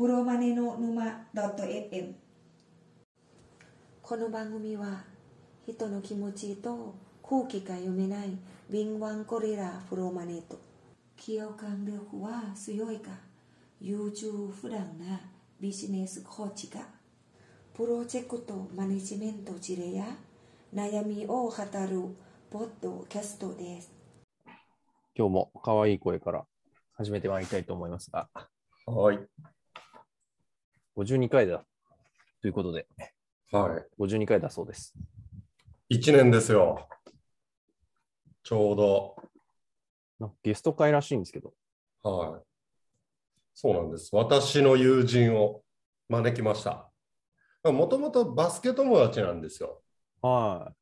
プロマネの沼 .fm この番組は人の気持ちと空気が読めない敏腕ゴリラプロマネと共感力は強いか？優柔不断なビジネスコーチがプロジェクトマネジメント事例や？悩みを語るポッドキャストです。今日も可愛い声から始めてまいりたいと思いますが、はい。52回だということで、は52回だそうです。い。1年ですよ。ちょうど。ゲスト会らしいんですけど、はい。そうなんです。私の友人を招きました。もともとバスケ友達なんですよ。は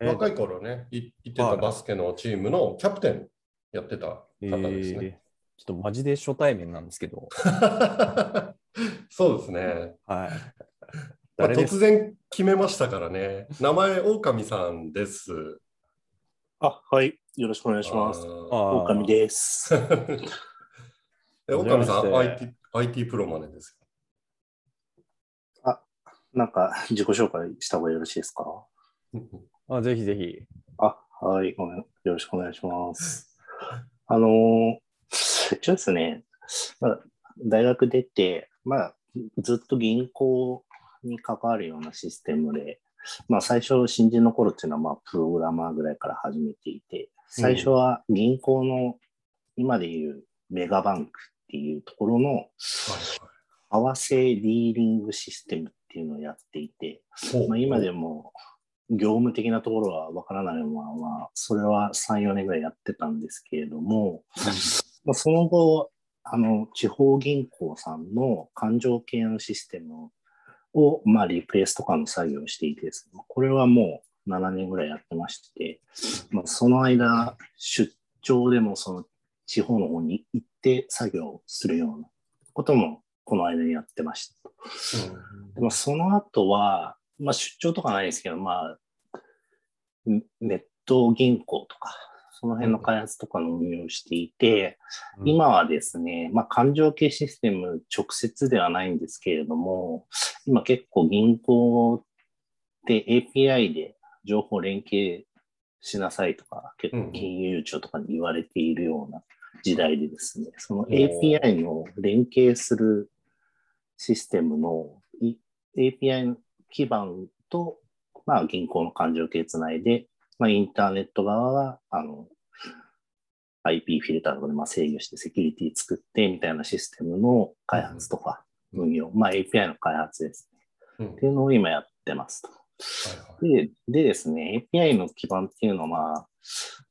え若い頃ね、い行ってたバスケのチームのキャプテンやってた方い。ですね。えーちょっとマジで初対面なんですけど、そうですね。はい。まあ突然決めましたからね。名前、狼さんです。あ、はい。よろしくお願いします。あーあー狼です。え狼さん、IT, IT プロマネですなんか自己紹介した方がよろしいですか？よ。あぜひぜひ。あ、はい。ごめんよろしくお願いします。あのー、一応ですね、まあ、大学出て、まあ、ずっと銀行に関わるようなシステムで、まあ、最初、新人の頃っていうのは、まあ、プログラマーぐらいから始めていて、最初は銀行の、今でいうメガバンクっていうところの、為替ディーリングシステムっていうのをやっていて、まあ、今でも業務的なところはわからないまま、まあ、それは3、4年ぐらいやってたんですけれども、まあ、その後、あの、地方銀行さんの勘定系のシステムを、まあ、リプレイスとかの作業をしていてですね、これはもう7年ぐらいやってまして、まあ、その間、出張でもその地方の方に行って作業をするようなこともこの間にやってました。でもその後は、まあ、出張とかないですけど、まあ、ネネット銀行とか、その辺の開発とかの運用をしていて、うん。今はですね、まあ、勘定系システム直接ではないんですけれども、今結構銀行で API で情報連携しなさいとか、結構金融庁とかに言われているような時代でですね、その API の連携するシステムのい API 基盤と、まあ、銀行の勘定系つないで、まあ、インターネット側はあの IP フィルターとかでまあ制御してセキュリティ作ってみたいなシステムの開発とか運用、まあ、API の開発ですね。うんっていうのを今やってますと。はいはいででですね、API の基盤っていうのは、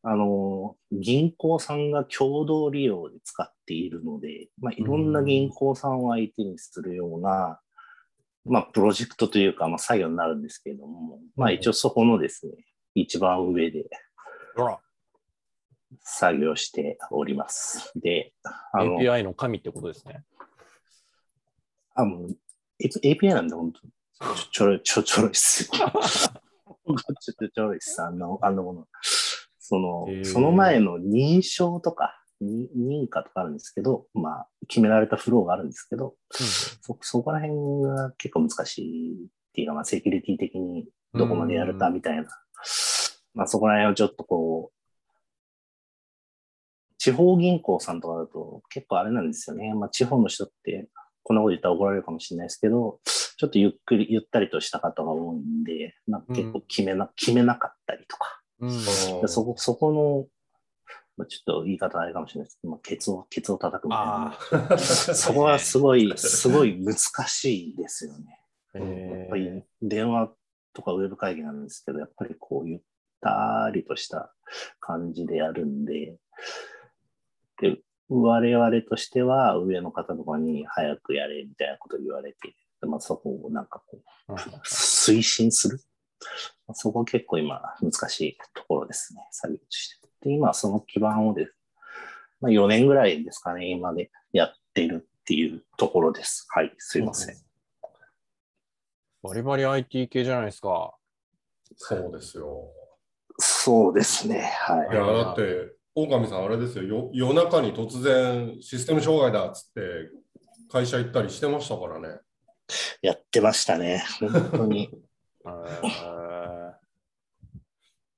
あの、銀行さんが共同利用で使っているので、まあ、いろんな銀行さんを相手にするような、まあ、プロジェクトというか、まあ、作業になるんですけれども、まあ、一応そこのですね、一番上で作業しております。で、あの、API の神ってことですね。あの API なんで本当ちょろい、ちょ、ちょろいっす よ。ちょちょろいっす、あの、あのもの。そのその前の認証とか、に認可とかあるんですけど、まあ、決められたフローがあるんですけど、そ、そこら辺が結構難しいっていうか、まあ、セキュリティ的にどこまでやるかみたいな。まあ、そこら辺をちょっとこう、地方銀行さんとかだと結構あれなんですよね。まあ、地方の人って、こんなこと言ったら怒られるかもしれないですけど、ちょっとゆっくり、ゆったりとした方が多いんで、なんか結構決めな、決めなかったりとか、うん。そこ、そこの、まあ、ちょっと言い方あれかもしれないですけど、まあ、ケツを、ケツを叩くみたいな。あ そこはすごい、すごい難しいですよね。あ、やっえぱり電話とかウェブ会議なんですけど、やっぱりこうゆったりとした感じでやるんで、で我々としては上の方とかに早くやれみたいなことを言われて、まあ、そこをなんかこうー推進する。そこ結構今難しいところですね、作業として。で、今その基盤をです。まあ、4年ぐらいですかね、今でやってるっていうところです。はい、すいません。バリバリ IT 系じゃないですか。そうですよ。そうですね、はいい。や、だって、狼さん、あれですよよ、夜中に突然システム障害だっつって会社行ったりしてましたからね。やってましたね。本当に。えー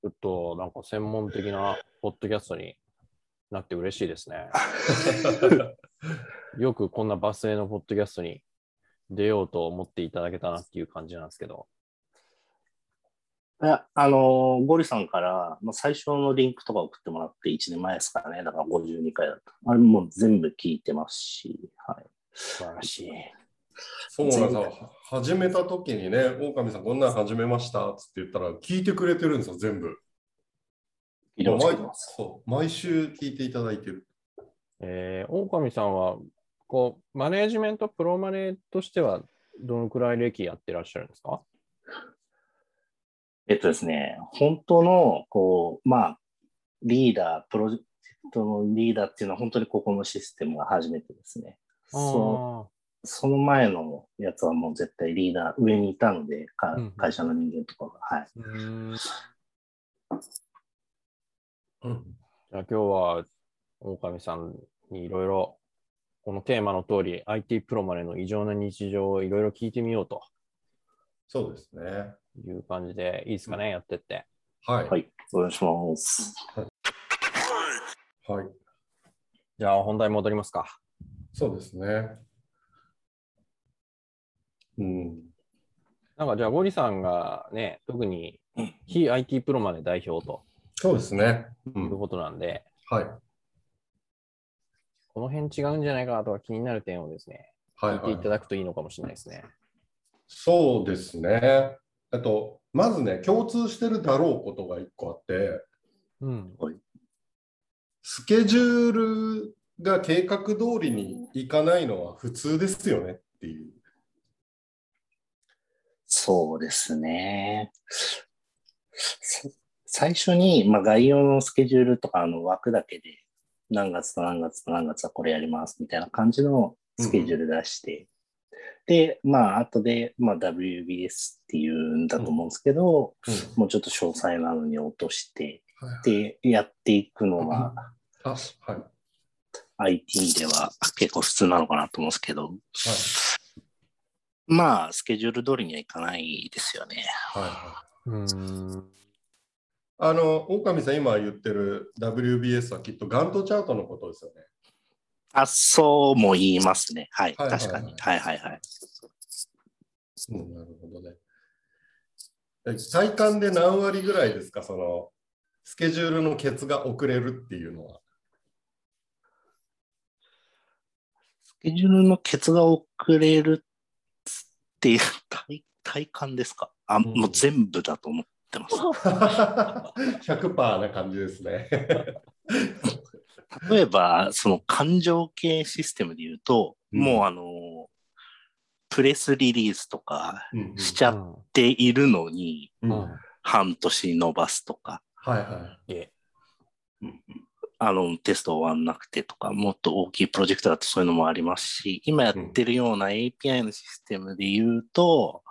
ちょっとなんか専門的なポッドキャストになって嬉しいですね。よくこんなバスへのポッドキャストに出ようと思っていただけたなっていう感じなんですけど。いや、あのーゴリさんから、まあ、最初のリンクとか送ってもらって1年前ですからね。だから52回だった。あれもう全部聞いてますし、はい。素晴らしい。そうなんですよ。始めた時にね、狼さんこんなん始めましたっつって言ったら聞いてくれてるんですよ、全部。毎聞いてますそう毎週聞いていただいてる。えー、狼さんは、こう、マネージメント、プロマネとしては、どのくらい歴やってらっしゃるんですか？えっとですね、本当の、こう、まあ、リーダー、プロジェクトのリーダーっていうのは本当にここのシステムが初めてですね。そその前のやつはもう絶対リーダー上にいたので、か会社の人間とかが。はい。うーんうん、じゃあ今日は狼さんにいろいろこのテーマの通り IT プロまでの異常な日常をいろいろ聞いてみようとそうですね。いう感じでいいですかね、やってって。はい。はい。お願いします。はい。じゃあ本題戻りますか。そうですね。うん。なんかじゃあゴリさんがね、特にうん非 IT プロまで代表とそうですね。う。いうんことなんで、はい。この辺違うんじゃないかとか気になる点をですね、はい、聞いていたはい。だくといいのかもしれないですね。そうですね。えっと、まずね、共通してるだろうことが一個あって、うん。スケジュールが計画通りにいかないのは普通ですよねっていう。そうですね。さ最初に、まあ、概要のスケジュールとかあの枠だけで、何月と何月と何月はこれやりますみたいな感じのスケジュール出して、で、まあ、後で、まあ、WBS っていうんだと思うんですけど、もうちょっと詳細なのに落として、はいで、やっていくのが、あ、はい。IT では結構普通なのかなと思うんですけど、まあ、スケジュール通りにはいかないですよね。はい。はい。うーん。あの、狼さん今言ってる WBS はきっとガントチャートのことですよね。あ、そうも言いますね。はい、はいはいはい確かに。はいはいはい。うん、なるほどね。え体感で何割ぐらいですか、その、スケジュールのケツが遅れるっていうのは。スケジュールのケツが遅れるっていう体体感ですか？あ、んもう全部だと思ってます。100%な感じですね。例えば、その感情系システムで言うと、うん。もうあの、プレスリリースとかしちゃっているのに、うん。うん半年伸ばすとか、はいはえあの、テスト終わんなくてとか、もっと大きいプロジェクトだとそういうのもありますし、今やってるような API のシステムで言うと、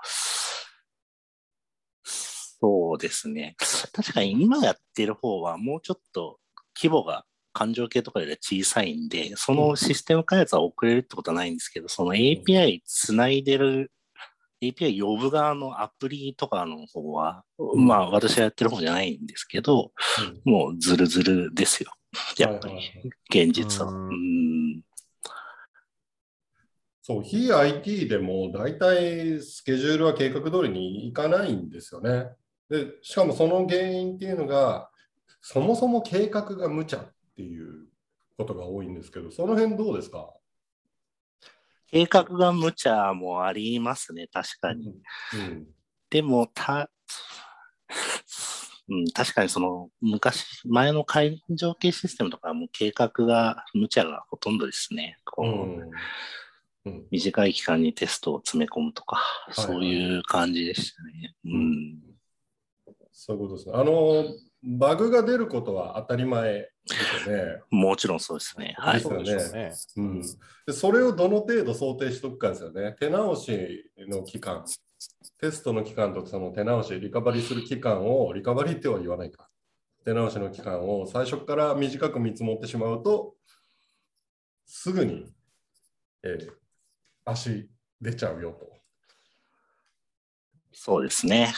そうですね。確かに今やってる方はもうちょっと規模が感情系とかよりは小さいんで、そのシステム開発は遅れるってことはないんですけど、その API つないでる、API 呼ぶ側のアプリとかの方は、まあ私がやってる方じゃないんですけど、い。もうズルズルですよ。やっぱり、現実は。そう、非 IT でも大体スケジュールは計画通りにいかないんですよね。で、しかもその原因っていうのが、そもそも計画が無茶っていうことが多いんですけど、その辺どうですか？計画が無茶もありますね、確かに。うん。でも、た、うん、確かにその昔、前の会場系システムとかはもう計画が無茶がほとんどですね。こううんうん短い期間にテストを詰め込むとか、いそういう感じでしたね。うん。そういうことですね。あの、バグが出ることは当たり前ですよね。もちろんそうですね。はいです。よねそうん、でそれをどの程度想定しておくかですよね。手直しの期間、テストの期間とその手直し、リカバリーする期間を、リカバリーっては言わないか。手直しの期間を最初から短く見積もってしまうと、すぐに、えー足出ちゃうよと。そうですね。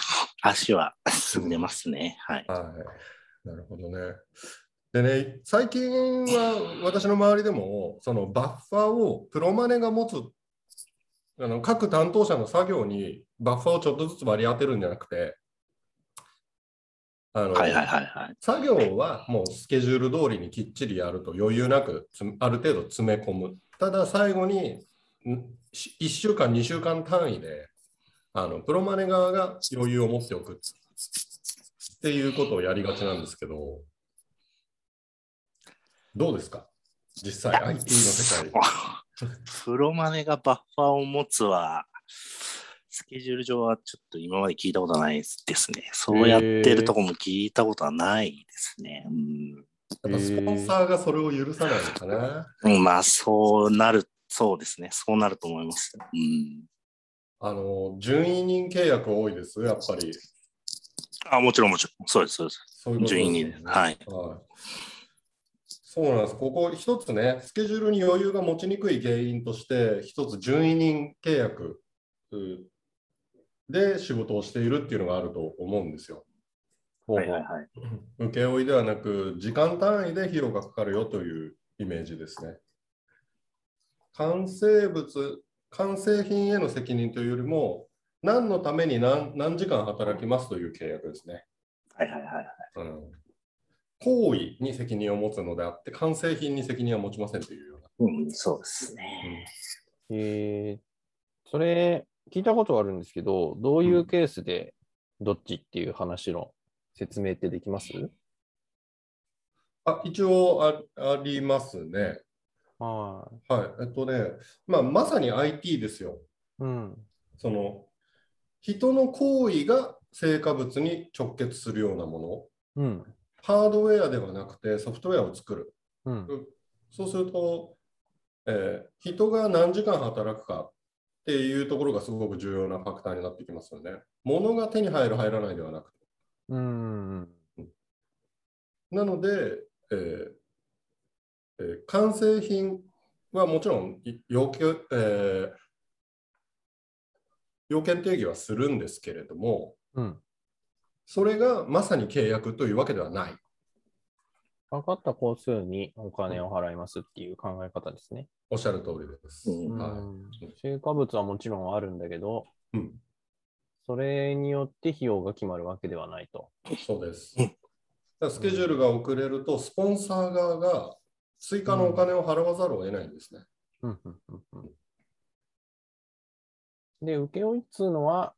足は進んでますね。はい。はい。なるほどね。でね、最近は私の周りでも、そのバッファーをプロマネが持つ、あの各担当者の作業にバッファーをちょっとずつ割り当てるんじゃなくて、あのはいはいはいはい。作業はもうスケジュール通りにきっちりやると余裕なくつある程度詰め込む。ただ最後にんし1週間、2週間単位であのプロマネ側が余裕を持っておくっていうことをやりがちなんですけど、どうですか？実際 IT の世界。プロマネがバッファーを持つは、スケジュール上はちょっと今まで聞いたことないですね。そうやってるとこも聞いたことはないですね。うんやっぱスポンサーがそれを許さないのかな。うん、まあ、そうなる、そうですね。そうなると思います。うん。あの、順位人契約多いです、やっぱり。あ、もちろんもちろん。そうです、そうです。そういうことですよね順位人はいそうなんです。ここ一つね、スケジュールに余裕が持ちにくい原因として、一つ順位人契約うで仕事をしているっていうのがあると思うんですよ。はいはいはい。請負ではなく、時間単位で費用がかかるよというイメージですね。完成物、完成品への責任というよりも、何のために何何時間働きますという契約ですね。はいはいはい。うん行為に責任を持つのであって、完成品に責任は持ちませんというような。うん、そうですね。えー、それ、聞いたことあるんですけど、どういうケースでどっちっていう話の説明ってできます、あ一応あありますね。ははい。えっとね、まあ、まさに IT ですよ。い。うん。その人の行為が成果物に直結するようなもの。うん。ハードウェアではなくてソフトウェアを作る。うん。そうすると、えー人が何時間働くかっていうところがすごく重要なファクターになってきますよね。物が手に入る、入らないではなくて。うん。なので、えーえー完成品はもちろんい要件,、えー要件定義はするんですけれども、うん。それがまさに契約というわけではない。かかった工数にお金を払いますっていう考え方ですね。おっしゃる通りです。うんはうん成果物はもちろんあるんだけど、いうん、それによって費用が決まるわけではないと。そうです。スケジュールが遅れると、スポンサー側が追加のお金を払わざるを得ないんですね。うんうんうんうんで、請負っつうのは、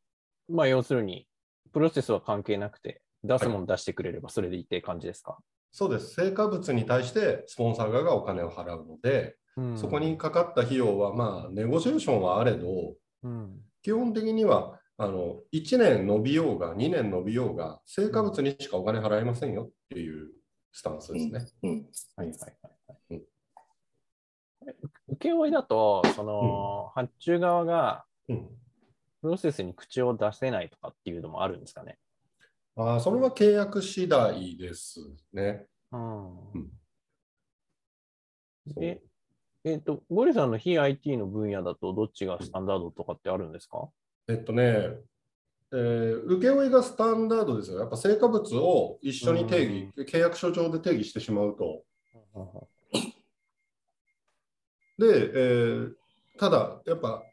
まあ要するに、プロセスは関係なくて、出すもの出してくれればそれでいいって感じですか？そうです。成果物に対してスポンサー側がお金を払うので、うんそこにかかった費用は、まあ、ネゴシエーションはあれど、うん基本的にはあの1年伸びようが2年伸びようが成果物にしかお金払いませんよっていうスタンスですね。うん。はいはいはい請負だと、その、発注側がうん、プロセスに口を出せないとかっていうのもあるんですかね？あーそれは契約次第ですね。うん。で、えっ、と、ゴリさんの非 IT の分野だとどっちがスタンダードとかってあるんですか？えっとね、えー請負がスタンダードですよ。やっぱ成果物を一緒に定義、契約書上で定義してしまうと。で、えーただ、やっぱ、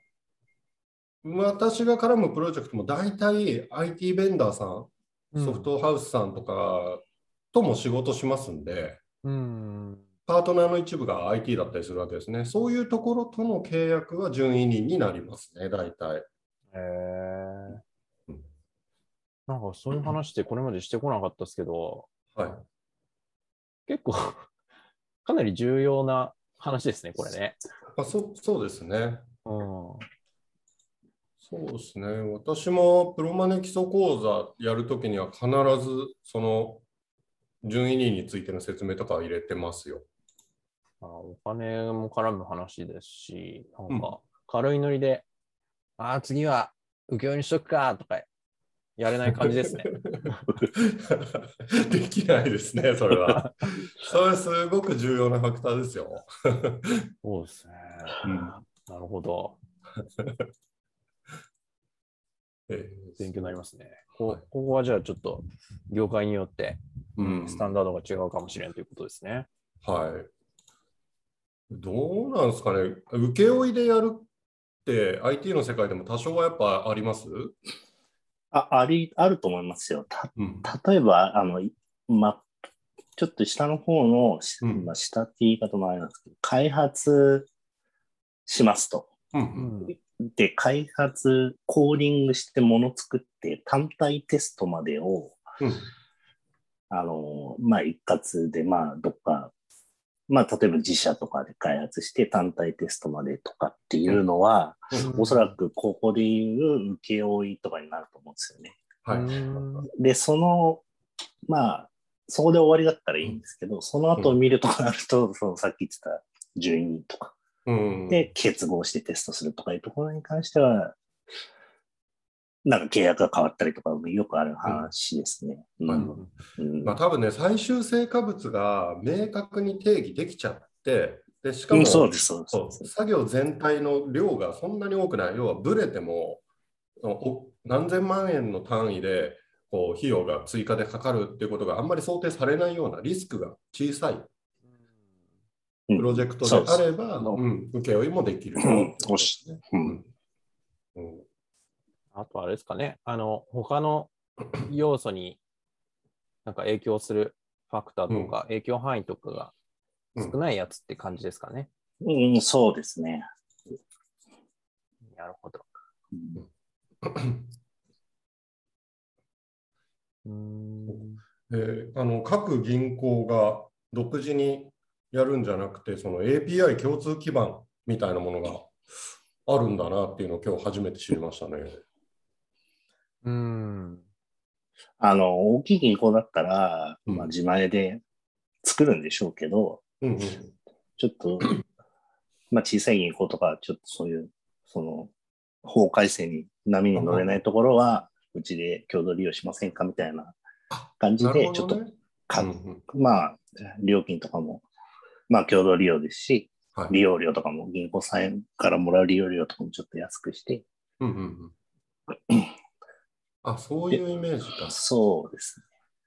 私が絡むプロジェクトも大体 IT ベンダーさん、ソフトハウスさんとかとも仕事しますんで、うん。パートナーの一部が IT だったりするわけですね。そういうところとの契約は順位人になりますね、大体。へえうんなんかそういう話ってこれまでしてこなかったですけど、はい。結構 かなり重要な話ですね、これね。まあ、そそうですね。うん。そうですね。私もプロマネ基礎講座やるときには必ずその順位人についての説明とかは入れてますよ。あお金も絡む話ですし、なうんんか軽いノリで、ああ、次は請負にしとくかとかやれない感じですね。できないですね、それは。それすごく重要なファクターですよ。そうですね。うんなるほど。え勉強になりますね。こはいここはじゃあちょっと業界によってうんスタンダードが違うかもしれんということですね。はい。どうなんですかね。請負いでやるって IT の世界でも多少はやっぱあります？あありあると思いますよ。たうん。例えば、あの、いま、ちょっと下の方の、下って言い方もあれなんですけど、開発しますと。う。うんん。で、開発、コーディングしてもの作って、単体テストまでを、うん。あの、まあ、一括で、まあ、どっか、まあ、例えば自社とかで開発して単体テストまでとかっていうのは、おそらくここでいう請負とかになると思うんですよね。はい。うんで、その、まあ、そこで終わりだったらいいんですけど、その後を見るとかなると、そのさっき言ってた12人とかうん。で結合してテストするとかいうところに関しては、なんか契約が変わったりとかもよくある話ですね。まあ多分ね、最終成果物が明確に定義できちゃって、でしかも、うんそうです、作業全体の量がそんなに多くない、要はブレてもお何千万円の単位でこう費用が追加でかかるっていうことがあんまり想定されないようなリスクが小さい。うん。プロジェクトであれば、そうん、請負もできる。うんあとあれですかね、あの、他の 要素になんか影響するファクターとか、影響範囲とかが少ないやつって感じですかね。うん、そうですね。なるほど。うんうーあの各銀行が独自にやるんじゃなくて、その API 共通基盤みたいなものがあるんだなっていうのを今日初めて知りましたね。うーん。あの、大きい銀行だったら、うん。まあ、自前で作るんでしょうけど、うんうん。ちょっと、まあ、小さい銀行とか、ちょっとそういう、その、法改正に波に乗れないところは、うちで共同利用しませんかみたいな感じで、ちょっとね。か、うんうん。まあ、料金とかも、まあ、共同利用ですし、はい。利用料とかも、銀行さんからもらう利用料とかもちょっと安くして、うんうんうんあ、そういうイメージか。そうです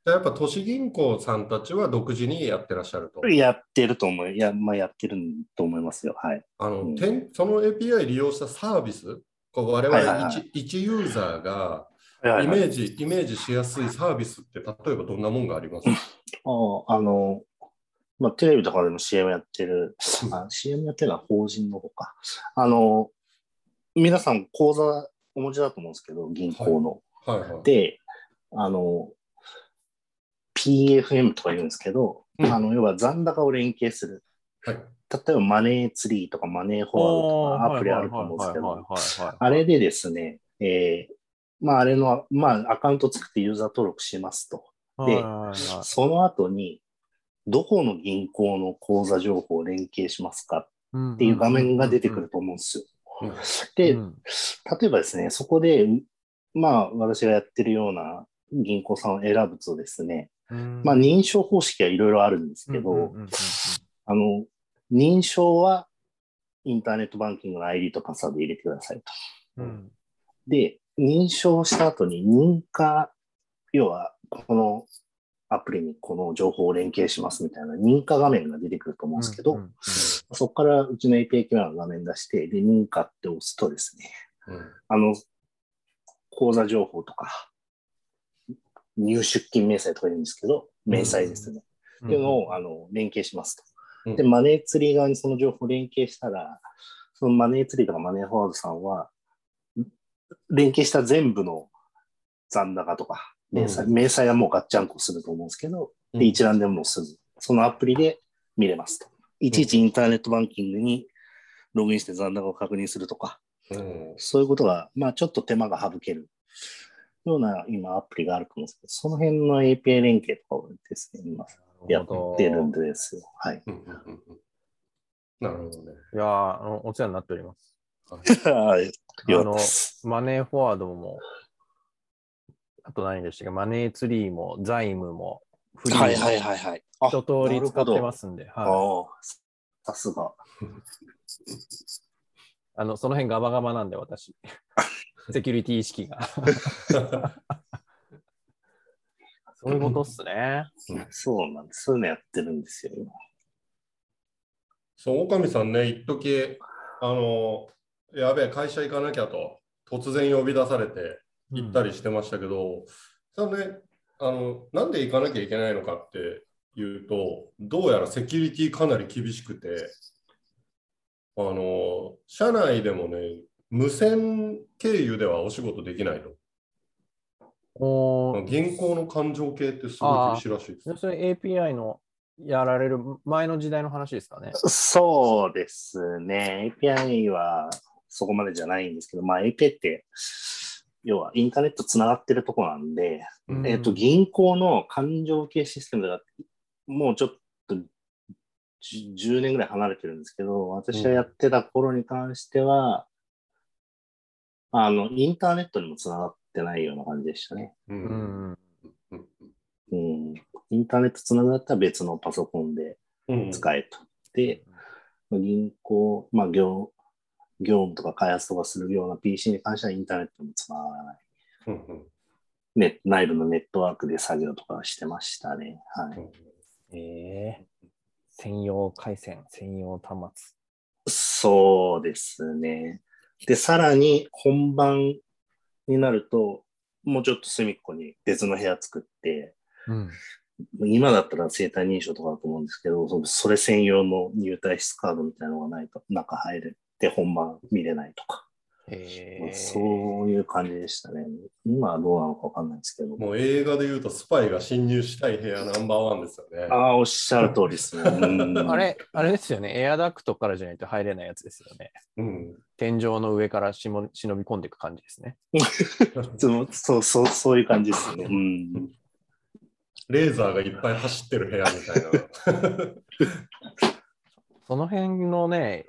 じゃあやっぱ都市銀行さんたちは独自にやってらっしゃると。ね。やってると思う。いや、まあ、やってると思いますよ。はい。あの、うんその API 利用したサービス、我々はいはいはい一一ユーザーがイメージ、イメージしやすいサービスって例えばどんなもんがあります？かああの、まあ、テレビとかでも CM やってる、あ CM やってるのは法人の方か。あの、皆さん口座お持ちだと思うんですけど、銀行の。はいはい。で、あの、PFM とか言うんですけど、うんあの、要は残高を連携する。はい例えばマネーツリーとかマネーフォワードとかアプリあると思うんですけど、どあれでですね、えーまあ、あれの、まあ、アカウント作ってユーザー登録しますと。でその後に、どこの銀行の口座情報を連携しますかっっていう画面が出てくると思うんですよ。うんで、うん例えばですね、そこで、まあ、私がやってるような銀行さんを選ぶとですね、まあ、認証方式はいろいろあるんですけど、あの、認証はインターネットバンキングの ID とパスワード入れてくださいと。うん。で、認証した後に認可、要は、このアプリにこの情報を連携しますみたいな認可画面が出てくると思うんですけど、そこからうちの API 機能の画面出して、で、認可って押すとですね、うん。あの、口座情報とか、入出金明細とか言うんですけど、明細ですね。うんっていうのを、あの、連携しますと。うんで、マネーツリー側にその情報を連携したら、そのマネーツリーとかマネーフォワードさんは、連携した全部の残高とか、明細、うん明細はもうガッチャンコすると思うんですけど、うんで、一覧でもうすぐ、そのアプリで見れますと。いちいちインターネットバンキングにログインして残高を確認するとか、うんそういうことが、まあちょっと手間が省けるような今アプリがあると思うんですけど、その辺の API 連携とかをですね、今やってるんですよ。はい。うんうんうんうんなるほどね。いやーあのお世話になっております。はい。あのたです。マネーフォワードも、あと何でしたっけ、マネーツリーも、財務も、フリーも、はいはいはいはい。あ一通り使ってますんで、あはあ、さすが。あの、その辺ガバガバなんで、私。セキュリティ意識が。そういうことっすね。そうなんです。そういうのやってるんですよ、今。そう、岡見さんね、一時あの、やべえ、会社行かなきゃと、突然呼び出されて行ったりしてましたけど、それね、あの、なんで行かなきゃいけないのかっていうと、どうやらセキュリティかなり厳しくて、あの、社内でもね、無線経由ではお仕事できないと。おー銀行の勘定系ってすごい厳しいらしいです。それ API のやられる前の時代の話ですかね。そうですね。API はそこまでじゃないんですけど、まあ API って、要はインターネットつながってるとこなんで、うんえっと、銀行の勘定系システムがもうちょっとじ10年ぐらい離れてるんですけど、私がやってた頃に関しては、あの、インターネットにもつながってないような感じでしたね。ううんん。うんうん。インターネットつながったら別のパソコンでうん使えと。で、銀行、まあ業、業務とか開発とかするような PC に関してはインターネットにもつながらない。うんうんね、内部のネットワークで作業とかしてましたね。はい。ええ専用回線、専用端末。そうですね。で、さらに本番になると、もうちょっと隅っこに別の部屋作って、うん。今だったら生体認証とかだと思うんですけど、そそれ専用の入退室カードみたいなのがないと中入れて本番見れないとか、ええそういう感じでしたね。今はどうなのかわかんないですけど。もう映画で言うとスパイが侵入したい部屋ナンバーワンですよね。ああ、おっしゃる通りですね。うんあれ、あれですよね。エアダクトからじゃないと入れないやつですよね。うん。天井の上からしも忍び込んでいく感じですね。そうそうそう、そういう感じですね。うん。レーザーがいっぱい走ってる部屋みたいな。その辺のね、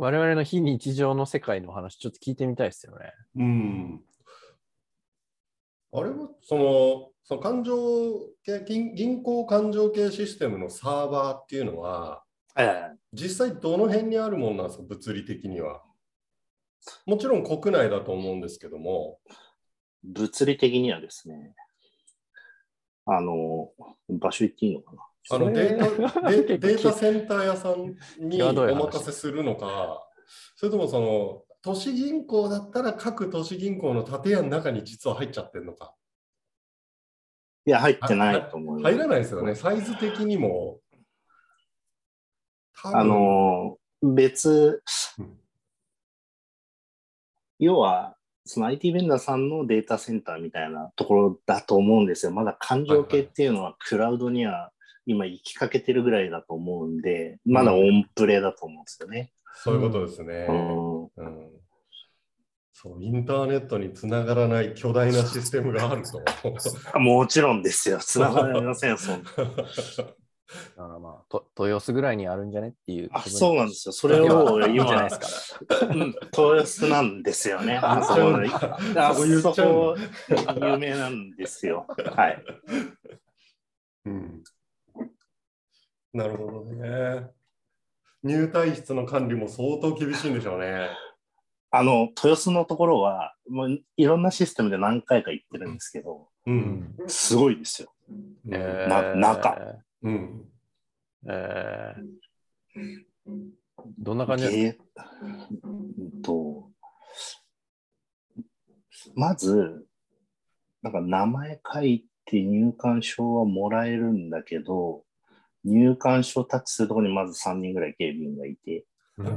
我々の非日常の世界の話、ちょっと聞いてみたいですよね。うん。あれは、その、その勘定系銀、銀行勘定系システムのサーバーっていうのは、はいはいはい実際どの辺にあるものなんですか、物理的には。もちろん国内だと思うんですけども。物理的にはですね、あの、場所言っていいのかな？あのデータデデータセンター屋さんにお任せするのか、それともその都市銀行だったら各都市銀行の建屋の中に実は入っちゃってるのか。いや、入ってないと思います。入らないですよね、サイズ的にも。あの、別うん、要は、その IT ベンダーさんのデータセンターみたいなところだと思うんですよ。まだ感情系っていうのはクラウドには今行きかけてるぐらいだと思うんで、まだオンプレだと思うんですよね。そういうことですね。うんうんそうインターネットにつながらない巨大なシステムがあると。あ もちろんですよ。つながりません、そんな。だからまあ、と豊洲ぐらいにあるんじゃねっていう。あ、そうなんですよ。それをいいんじゃない今で、すか。うん豊洲なんですよね。ああそこそうなんだあそこ有名なんですよ。はい。うんなるほどね。入退室の管理も相当厳しいんでしょうね。あの、豊洲のところは、もういろんなシステムで何回か行ってるんですけど、う。うんすごいですよ。えな中うん。えーどんな感じですかえーうんと、まず、なんか名前書いて入館証はもらえるんだけど、入館証タッチするところにまず3人ぐらい警備員がいて、うん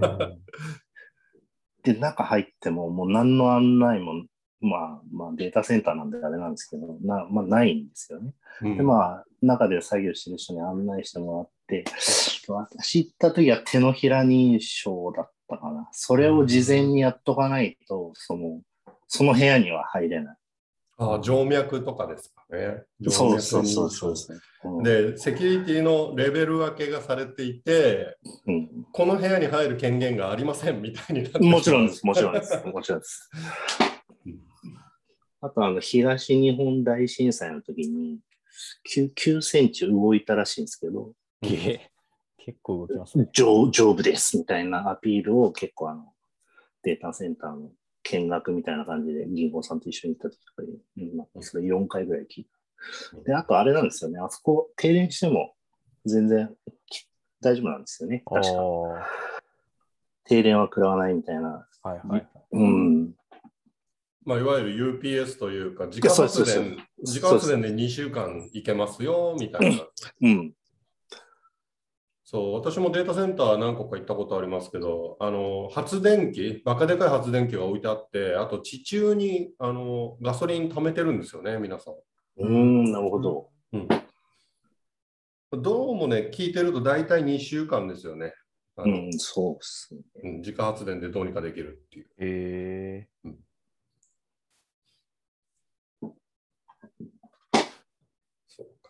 で、中入ってももう何の案内も、まあ、まあデータセンターなんであれなんですけど、なまあ、ないんですよね。うんで、まあ、中で作業してる人に案内してもらって、私行った時は手のひら認証だったかな。それを事前にやっとかないと、その、その部屋には入れない。あ静脈とかですかね。そうそうそうそう認証うんで、セキュリティのレベル分けがされていて、うんこの部屋に入る権限がありませんみたいになってもちろんです、もちろんん。です。もちろんです。あと、あの、東日本大震災の時に9、9センチ動いたらしいんですけど、結構動きますね。丈丈夫ですみたいなアピールを結構あの、データセンターの見学みたいな感じで銀行さんと一緒に行った時とかに、うんまあそれ4回ぐらい聞いた。で、あとあれなんですよね。あそこ停電しても全然き大丈夫なんですよね。確か。停電は食らわないみたいな。はいはい。うん。まあ、いわゆる UPS というか、自家発電、自家発電で2週間いけますよ、みたいな。うん。そう、私もデータセンター何個か行ったことありますけど、あの、発電機、バカでかい発電機が置いてあって、あと地中に、あの、ガソリン貯めてるんですよね、皆さん。うん、なるほど。うん。どうもね、聞いてると大体2週間ですよね。あのうん、そうっすね。うん自家発電でどうにかできるっていう。えそうか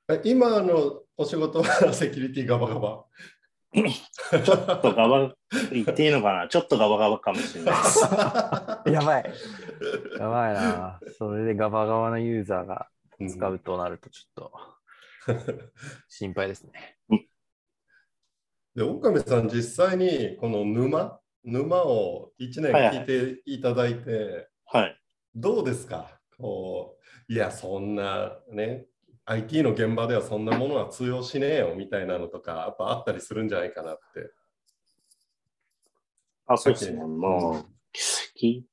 え今のお仕事はセキュリティガバガバ？ちょっとガバ、言っていいのかな？ちょっとガバガバかもしれないです。ー、やばい。やばいな。それでガバガバなユーザーが使うとなるとちょっと心配ですね。で、岡部さん、実際にこの沼、沼を1年はいはい聞いていただいて、はい。どうですか？こういや、そんなね、IT の現場ではそんなものは通用しねえよみたいなのとか、やっぱあったりするんじゃないかなって。あ、そうですね。もう、聞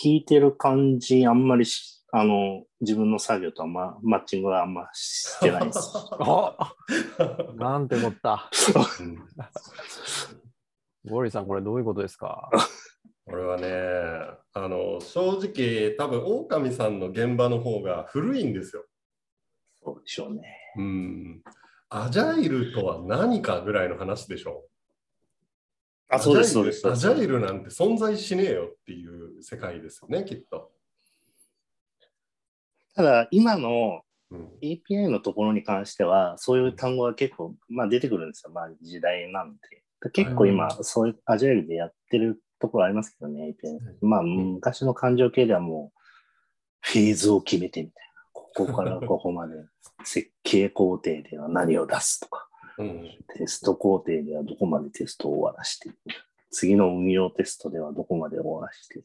聞いてる感じ、あんまりし、あの、自分の作業とは、ま、マッチングはあんましてないです。あなんてこった。うんゴリさん、これどういうことですか？これはね、あの正直、多分狼さんの現場の方が古いんですよ。そうでしょうね。うん。アジャイルとは何かぐらいの話でしょあ、そうです、そうです。アジャイルなんて存在しねえよっていう世界ですよね、きっと。ただ、今のうん、API のところに関しては、そういう単語が結構、まあ、出てくるんですよ。まあ、時代なんで。結構今、そういうアジャイルでやってるところありますけどね、API。まあ、昔の感情系ではもう、フェーズを決めてみたいな。ここからここまで、設計工程では何を出すとか、うんテスト工程ではどこまでテストを終わらして、次の運用テストではどこまで終わらして、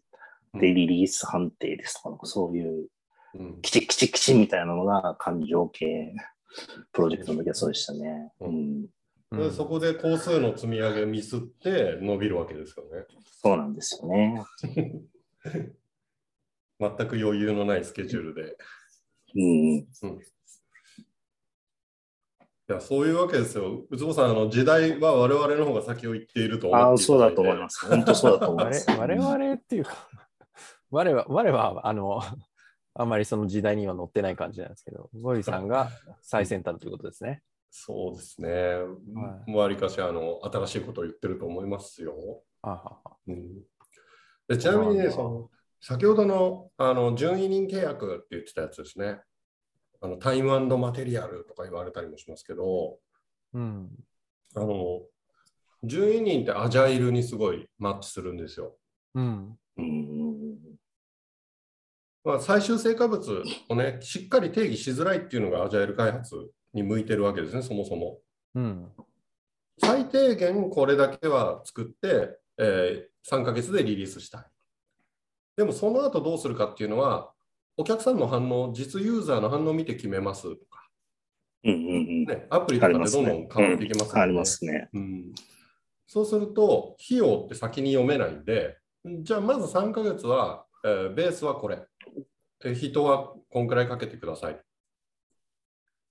で、リリース判定ですとか、そういううんきちきちきちみたいなのが感情系プロジェクトの時はそうでしたね。ううん、でそこで工数の積み上げミスって伸びるわけですよね。そうなんですよね。全く余裕のないスケジュールで。うん、いやそういうわけですよ。ウツボさん、あの時代は我々の方が先を行っていると思ああ、そうだと思います。本当そうだと思いま我す。我々っていうか、我は、我は、あの、あんまりその時代には乗ってない感じなんですけど、ゴリさんが最先端ということですね。そうですね。わりかしあの新しいことを言ってると思いますよ。あははうん、でちなみにね、その先ほどのあの準委任契約って言ってたやつですね。あのタイムマテリアルとか言われたりもしますけど、うん。あの準委任ってアジャイルにすごいマッチするんですよ。うん。うん、まあ、最終成果物をね、しっかり定義しづらいっていうのがアジャイル開発に向いてるわけですね、そもそも。うん。最低限これだけは作って、えー3ヶ月でリリースしたい。でもその後どうするかっていうのは、お客さんの反応、実ユーザーの反応を見て決めますとか、うん、うん、うん。ね、アプリとかでどんどん変わっていきますよねありますね。うんそうすると、費用って先に読めないんで、じゃあまず3ヶ月は、えーベースはこれ。で人はこんくらいかけてください。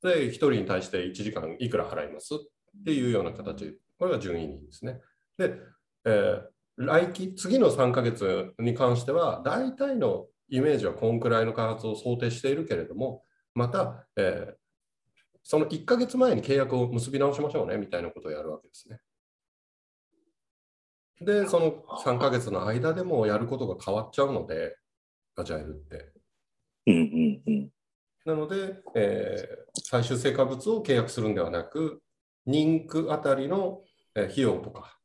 で、1人に対して1時間いくら払いますっていうような形。これが順位人ですね。で、えー来期、次の3ヶ月に関しては、大体のイメージはこんくらいの開発を想定しているけれども、また、えーその1ヶ月前に契約を結び直しましょうねみたいなことをやるわけですね。で、その3ヶ月の間でもやることが変わっちゃうので、アジャイルって。うん、うん、うん。なので、えー最終成果物を契約するんではなく、人区あたりのえー費用とか、うん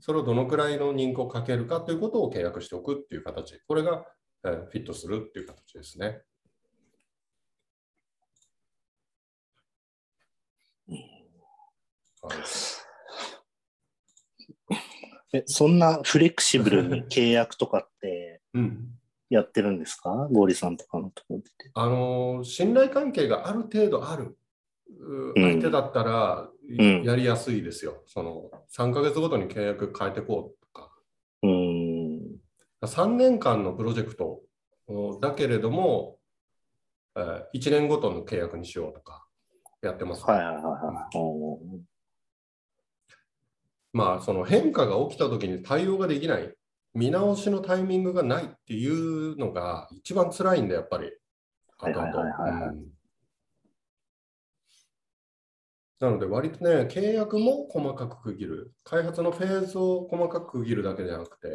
それをどのくらいの人区をかけるかということを契約しておくっていう形。これが、えーフィットするっていう形ですね。はい え、そんなフレキシブルに契約とかって うん。やってるんですか？ゴーリさんとかのところで。あのー信頼関係がある程度あるううん相手だったら、んやりやすいですよ。その3ヶ月ごとに契約変えてこうとか。うーん。3年間のプロジェクトおだけれども、えー1年ごとの契約にしようとかやってます、はいはいはいはい。おーまあ、その変化が起きたときに対応ができない、見直しのタイミングがないっていうのが一番辛いんだ、やっぱり。はいはいはいはいはいうんなので、割とね、契約も細かく区切る。開発のフェーズを細かく区切るだけじゃなくて、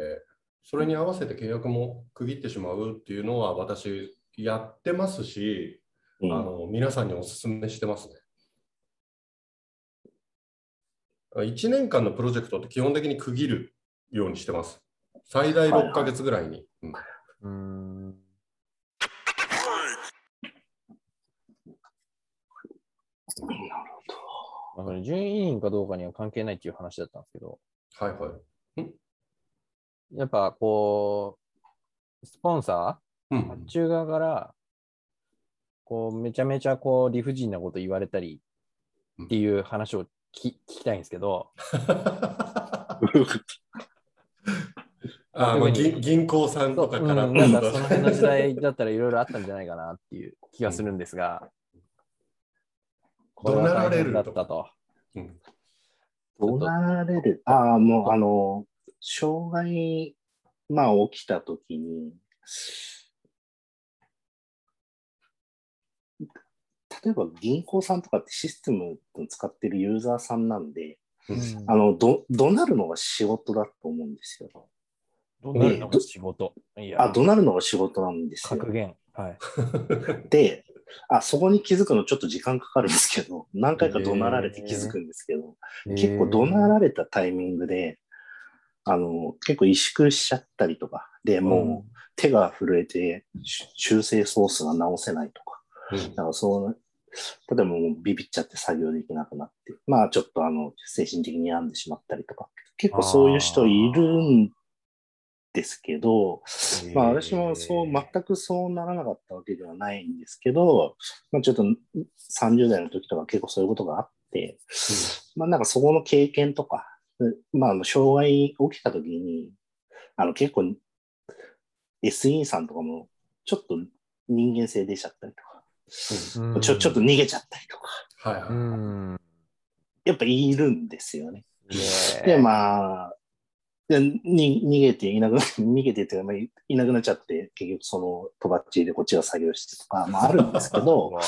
それに合わせて契約も区切ってしまうっていうのは私やってますし、うんあの皆さんにお勧めしてますね。1年間のプロジェクトって基本的に区切るようにしてます。最大6ヶ月ぐらいに。うんうーん。まあ、順位委員かどうかには関係ないっていう話だったんですけど、はいはい。やっぱこう、スポンサうー、発ん、注側から、こう、めちゃめちゃこう理不尽なこと言われたりっていう話をき聞きたいんですけど、あまあ銀銀行さんとかから、うんなんかその辺の時代だったらいろいろあったんじゃないかなっていう気がするんですが、これは大変だったと。うんどうなれるああ、もう、あの、障害、まあ、起きたときに、例えば銀行さんとかってシステムを使ってるユーザーさんなんで、うんあの、ど、怒鳴るのが仕事だと思うんですよ。どうなるのが仕事。あ、怒鳴るのが仕事なんですよ格。言。はい。で、あ、そこに気づくのちょっと時間かかるんですけど、何回か怒鳴られて気づくんですけど、結構怒鳴られたタイミングで、あの、結構萎縮しちゃったりとか、でもう手が震えてし修正ソースが直せないとか、うん。だからそう、例えばもうビビっちゃって作業できなくなって、まあちょっとあの、精神的に病んでしまったりとか、結構そういう人いるんですけど、まあ私もそう、全くそうならなかったわけではないんですけど、まあちょっと30代の時とか結構そういうことがあって、まあなんかそこの経験とか、まああの障害起きた時に、あの結構 SE さんとかもちょっと人間性出ちゃったりとか、うん。ちょちょっと逃げちゃったりとか、はい。やっぱいるんですよね。ねで、まあ、でに逃げていなくな、逃げてっていうか、まあ、いいなくなっちゃって、結局そのとばっちりでこっちが作業してとか、まああるんですけど、わ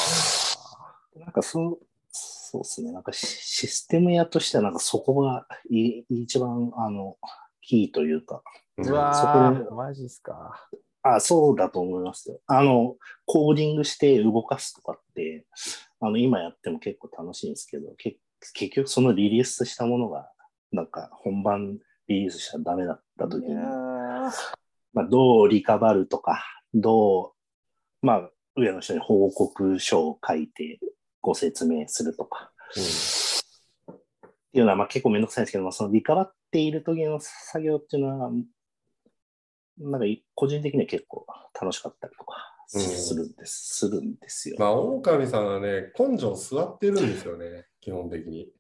なんかそう、そうですね、なんかシシステム屋としては、なんかそこがい一番、あの、キーというか、ーうそわーこマジっすか。あ、そうだと思いますよ。あの、コーディングして動かすとかって、あの、今やっても結構楽しいんですけど、け結局そのリリースしたものが、なんか本番リリースしたらダメだった時に、まあ、どうリカバるとか、どう、まあ、上の人に報告書を書いてご説明するとか、っていうのは、まあ結構めんどくさいんですけど、まあ、そのリカバっている時の作業っていうのは、なんか個人的には結構楽しかったりとかうんするんです、するんですよ。まあ、狼さんはね、根性座ってるんですよね、基本的に。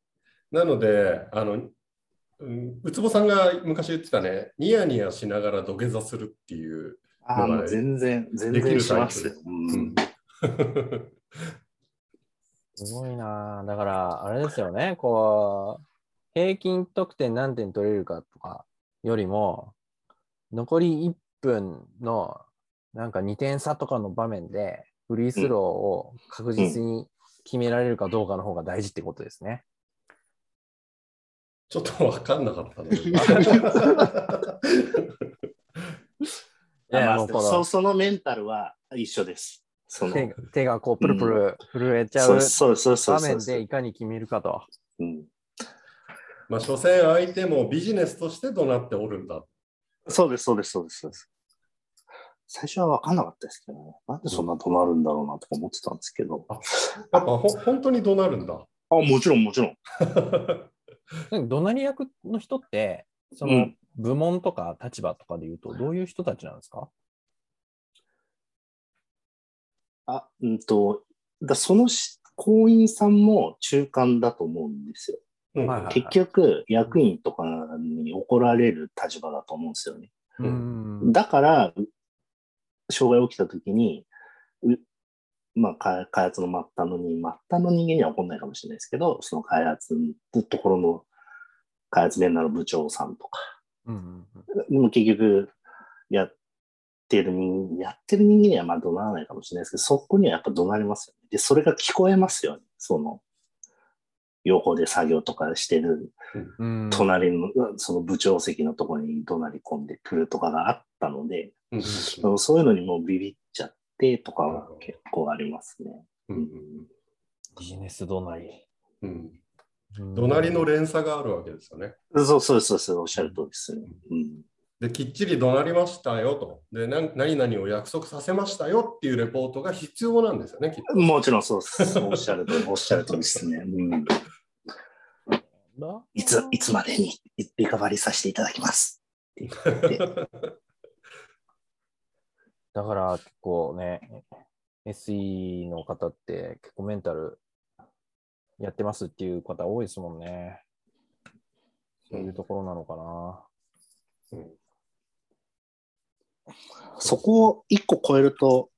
なので、あの、うん。ウツボさんが昔言ってたね、ニヤニヤしながら土下座するっていう。ああ、もう全然、全できる然しますよ。タイうん。すごいな。ぁだから、あれですよね、こう、平均得点何点取れるかとかよりも、残り1分のなんか2点差とかの場面で、フリースローを確実に決められるかどうかの方が大事ってことですね。ちょっと分かんなかったね。いやそそのメンタルは一緒です。その手が手がこうプルプル震えちゃそう場面でいかに決めるかと。うんまあ、所詮相手もビジネスとして怒鳴っておるんだ。そうです、そうです、そうです。そうです最初は分かんなかったですけど、ね、なんでそんな怒鳴るんだろうなとか思ってたんですけど。やっぱほ本当に怒鳴るんだ。あ、もちろん、もちろん。なんか怒鳴り役の人って、そうのん。部門とか立場とかで言うと、どういう人たちなんですか？あ、うんと、だそのし行員さんも中間だと思うんですよ。うん。はいはい結局、役員とかに怒られる立場だと思うんですよね。うん。だから、障害起きたときに、うまあ、開開発の末端の人、末端の人間には起こんないかもしれないですけど、その開発のところの開発面談の部長さんとか、うんうんでも結局、やってる人、やってる人間にはまあ怒鳴らないかもしれないですけど、そこにはやっぱ怒鳴りますよね。で、それが聞こえますよね。その、横で作業とかしてるうん隣の、その部長席のところに怒鳴り込んでくるとかがあったので、うんそのそういうのにもうビビってとかは結構ありますね。うんビジネス怒鳴り。うんりの連鎖があるわけですよね。そうそうそうそう、おっしゃる通りですね。うんで、きっちり怒鳴りましたよと。で、な何々を約束させましたよっていうレポートが必要なんですよね、きっと。もちろんそうです。おっしゃる通り、おっしゃる通りですね。うん、いつ、いつまでにリカバリーさせていただきます。って言って だから結構ね、SE の方って結構メンタルやってますっていう方多いですもんね。そういうところなのかな。そこを一個超えると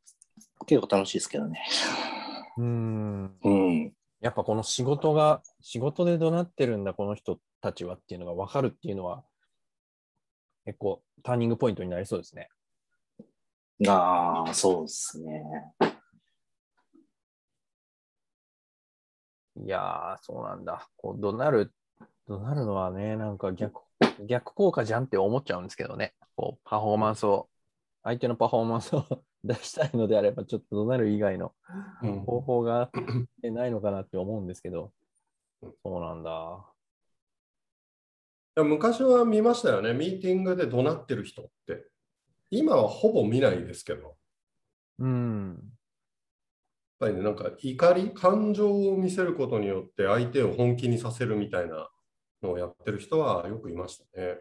結構楽しいですけどね。うん。うん。やっぱこの仕事が、仕事で怒鳴ってるんだ、この人たちはっていうのが分かるっていうのは、結構ターニングポイントになりそうですね。ああ、そうですね。いやー、そうなんだ。こう怒鳴る、怒鳴るのはね、なんか逆、逆効果じゃんって思っちゃうんですけどね。こう、パフォーマンスを、相手のパフォーマンスを 出したいのであれば、ちょっと怒鳴る以外のうん方法がないのかなって思うんですけど、そうなんだ。いや昔は見ましたよね、ミーティングで怒鳴ってる人って。今はほぼ見ないですけど、やっうん。ぱりね、なんか怒り、感情を見せることによって相手を本気にさせるみたいなのをやってる人はよくいましたね。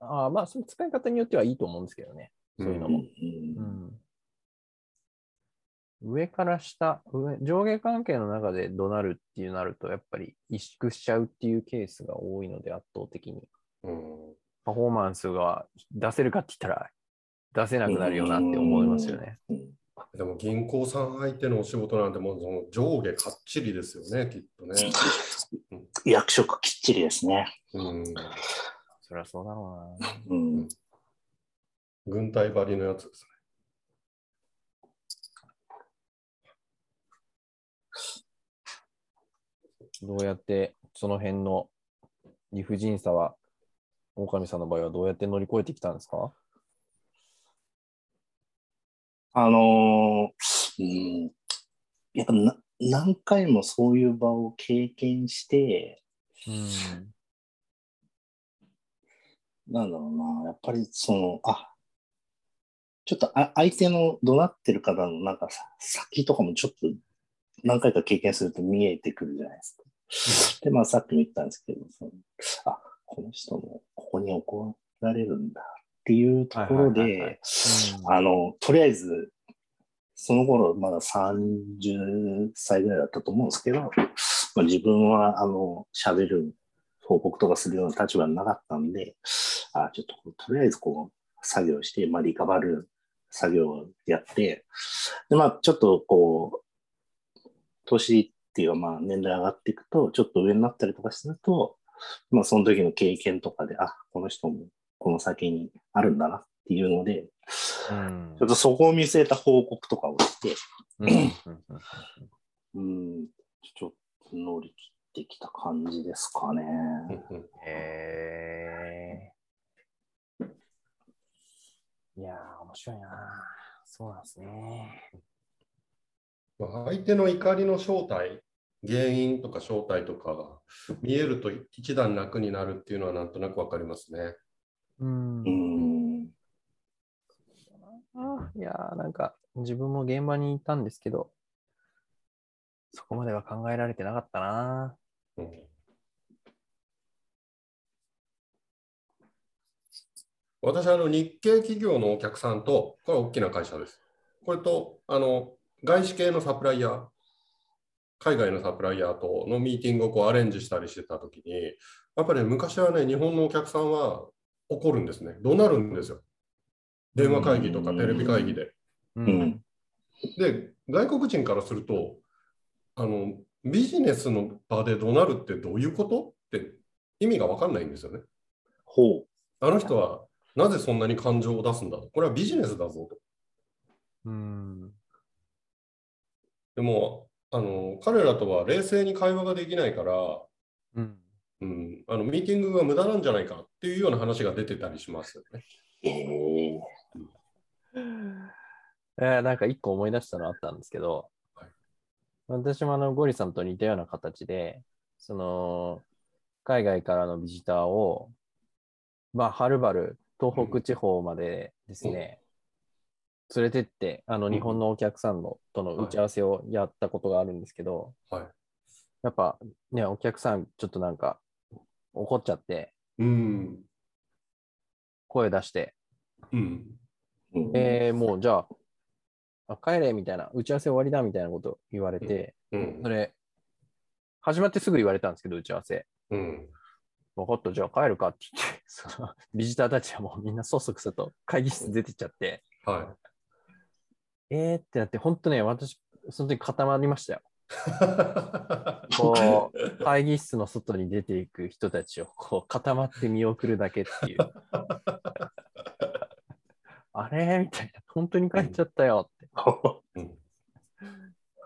ああ、まあ、その使い方によってはいいと思うんですけどね。そういうのも。うんうん上から下上、上下関係の中で怒鳴るっていうなると、やっぱり萎縮しちゃうっていうケースが多いので、圧倒的に。うんパフォーマンスが出せるかって言ったら、出せなくなるよなって思いますよね。うんでも銀行さん相手のお仕事なんてもうその上下かっちりですよね、きっとね。役職きっちりですね。うん、そりゃそうだろうな。うん。軍隊張りのやつですどうやって、その辺の理不尽さは、狼さんの場合はどうやって乗り越えてきたんですか？あのーうん、やっぱな何回もそういう場を経験して、うん。なんだろうな、やっぱりその、あ、ちょっとあ相手の怒鳴ってる方のなんかさ先とかもちょっと何回か経験すると見えてくるじゃないですか。で、まあさっきも言ったんですけど、そのあ、この人もここに怒られるんだっていうところで、あの、とりあえず、その頃まだ30歳ぐらいだったと思うんですけど、まあ、自分はあの喋る報告とかするような立場になかったんで、あちょっととりあえずこう作業して、まあ、リカバる作業をやって、でまあ、ちょっとこう、年っていうかまあ年代上がっていくと、ちょっと上になったりとかすると、まあ、その時の経験とかで、あこの人もこの先にあるんだなっていうので、うんちょっとそこを見据えた報告とかをして、うんちょっと乗り切ってきた感じですかね。へえ。いやー、面白いな。そうなんですね。まあ相手の怒りの正体、原因とか正体とかが見えると一段楽になるっていうのはなんとなくわかりますね。うんうん。あいやー、なんか自分も現場にいたんですけど、そこまでは考えられてなかったな。うん私あの日系企業のお客さんと、これは大きな会社です。これとあの外資系のサプライヤー、海外のサプライヤーとのミーティングをこうアレンジしたりしてたときに、やっぱり、ね、昔はね、日本のお客さんは怒るんですね。怒鳴るんですよ。電話会議とかテレビ会議で。ううんん。で、外国人からすると、あのビジネスの場で怒鳴るってどういうこと？って意味が分かんないんですよね。ほあの人はなぜそんなに感情を出すんだと。これはビジネスだぞと。うん。でも、あの彼らとは冷静に会話ができないから、うん。うん、あのミーティングが無駄なんじゃないかっていうような話が出てたりしますよね。う。えええーなんか一個思い出したのあったんですけど、はい私もあのゴリさんと似たような形で、その海外からのビジターを、まあ、はるばる東北地方までですね、連れてって、あのうん日本のお客さんのとの打ち合わせをやったことがあるんですけど、はい。やっぱね、お客さんちょっとなんか怒っちゃって、うん。声出して、うん。うんえー、もうじゃあ、あ帰れみたいな、打ち合わせ終わりだみたいなこと言われて、うんそ。れ、始まってすぐ言われたんですけど、打ち合わせ。うん。分かった、じゃあ帰るかって言って、そのビジターたちはもうみんなそそくさと会議室出てっちゃって、はえーってなって、本当ね、私、その時固まりましたよ。い。こう、会議室の外に出ていく人たちをこう固まって見送るだけっていう。あれ？みたいな、本当に帰っちゃったよって。うん